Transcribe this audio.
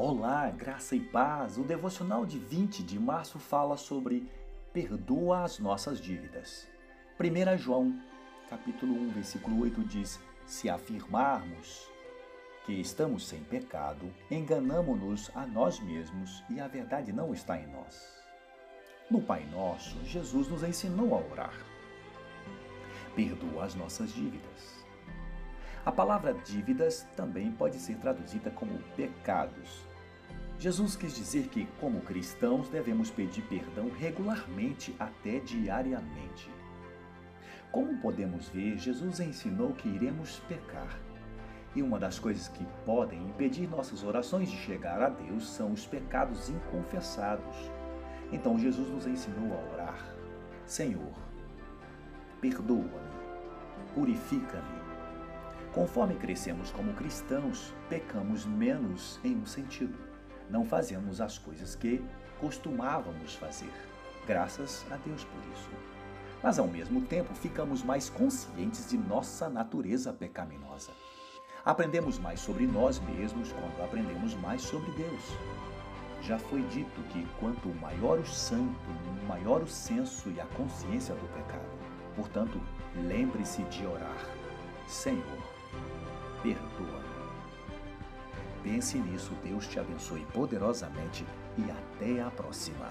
Olá, graça e paz. O devocional de 20 de março fala sobre perdoa as nossas dívidas. 1 João, capítulo 1, versículo 8 diz: Se afirmarmos que estamos sem pecado, enganamo-nos a nós mesmos e a verdade não está em nós. No Pai Nosso, Jesus nos ensinou a orar. Perdoa as nossas dívidas. A palavra dívidas também pode ser traduzida como pecados. Jesus quis dizer que, como cristãos, devemos pedir perdão regularmente, até diariamente. Como podemos ver, Jesus ensinou que iremos pecar. E uma das coisas que podem impedir nossas orações de chegar a Deus são os pecados inconfessados. Então Jesus nos ensinou a orar: Senhor, perdoa-me, purifica-me Conforme crescemos como cristãos, pecamos menos em um sentido. Não fazemos as coisas que costumávamos fazer. Graças a Deus por isso. Mas ao mesmo tempo, ficamos mais conscientes de nossa natureza pecaminosa. Aprendemos mais sobre nós mesmos quando aprendemos mais sobre Deus. Já foi dito que quanto maior o santo, maior o senso e a consciência do pecado. Portanto, lembre-se de orar. Senhor, perdoa-me. Pense nisso, Deus te abençoe poderosamente e até a próxima.